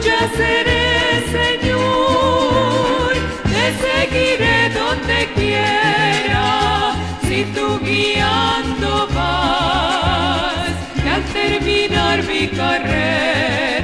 tuya seré, Señor. Te seguiré donde quiera, si tú guiando vas. Y al terminar mi carrera,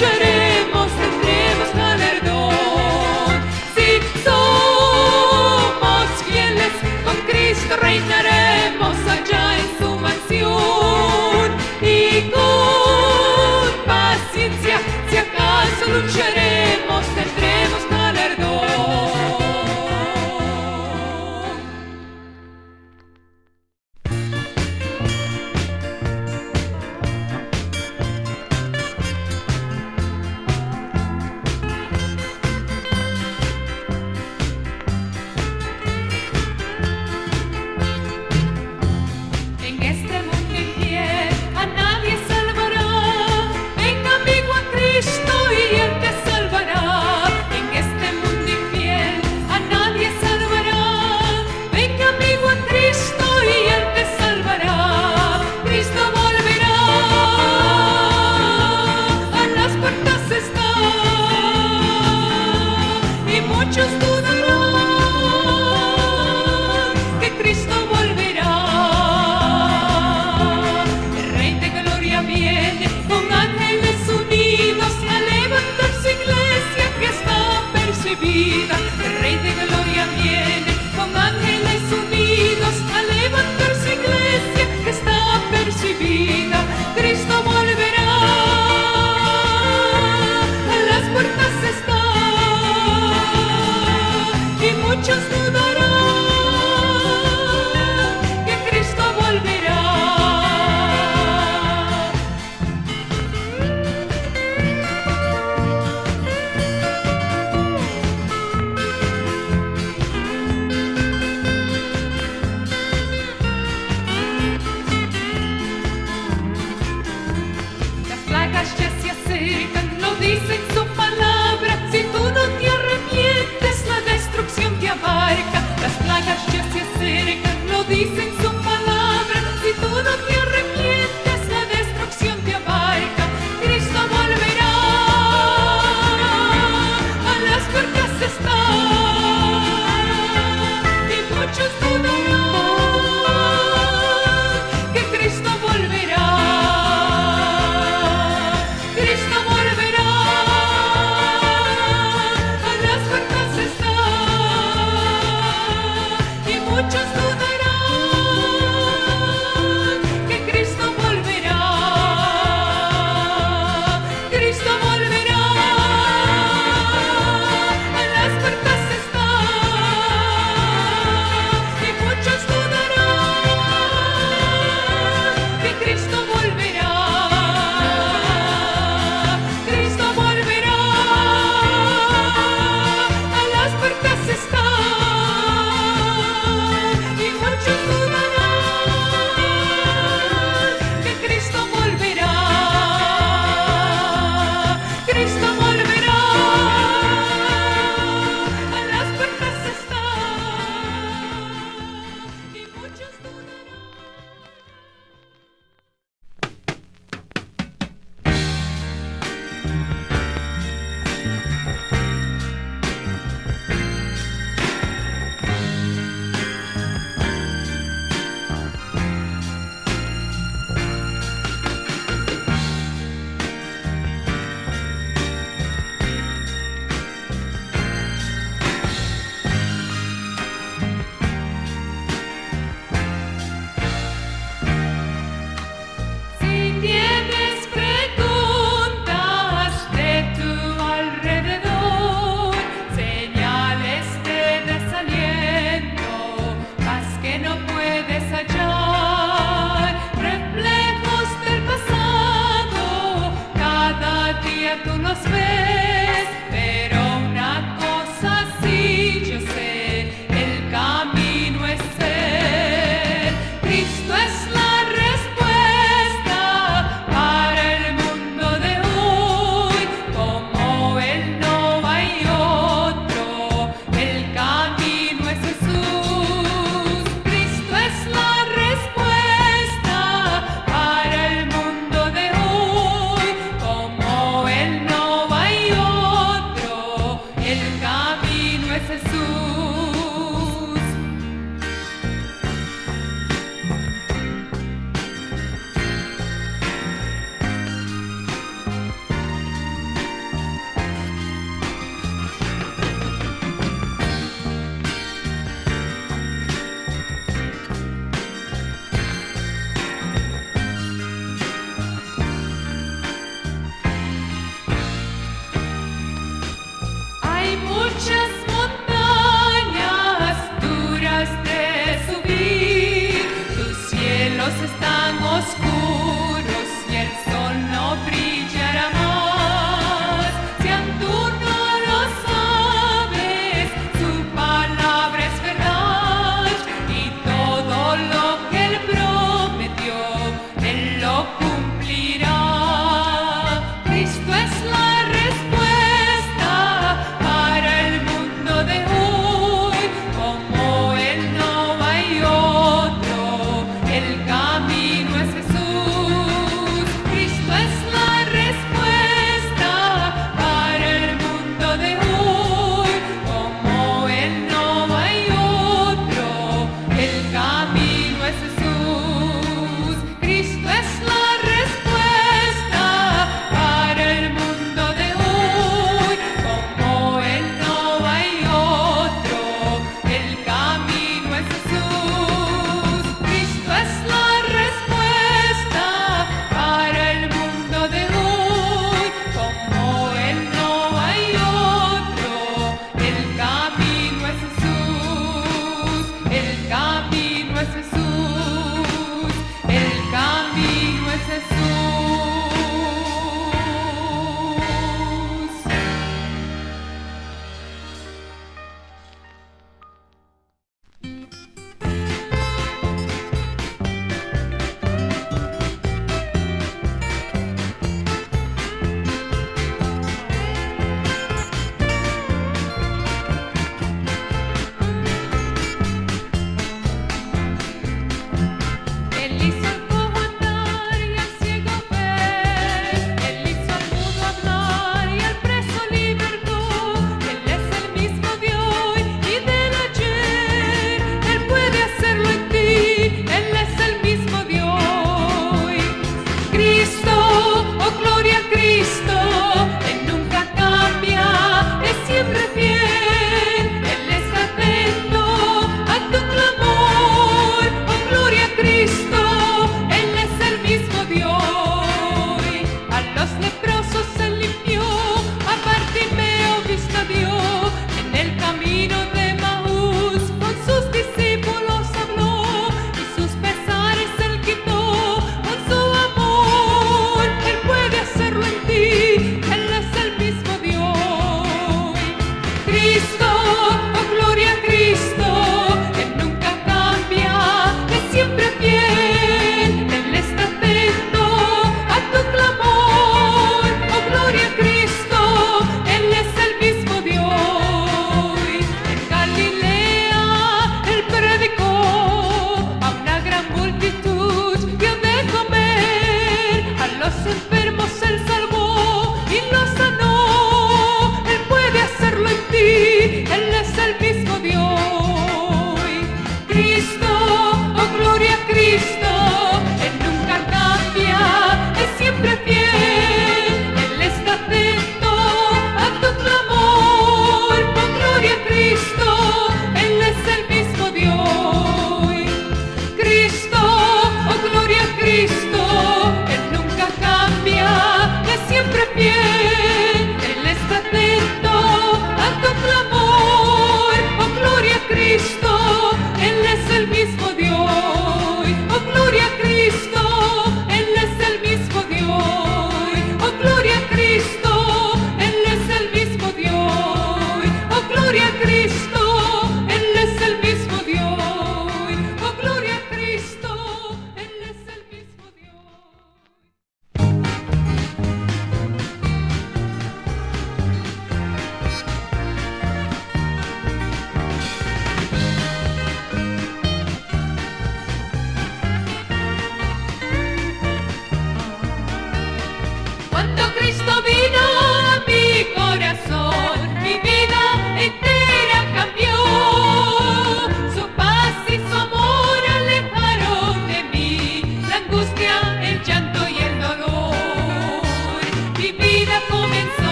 should these things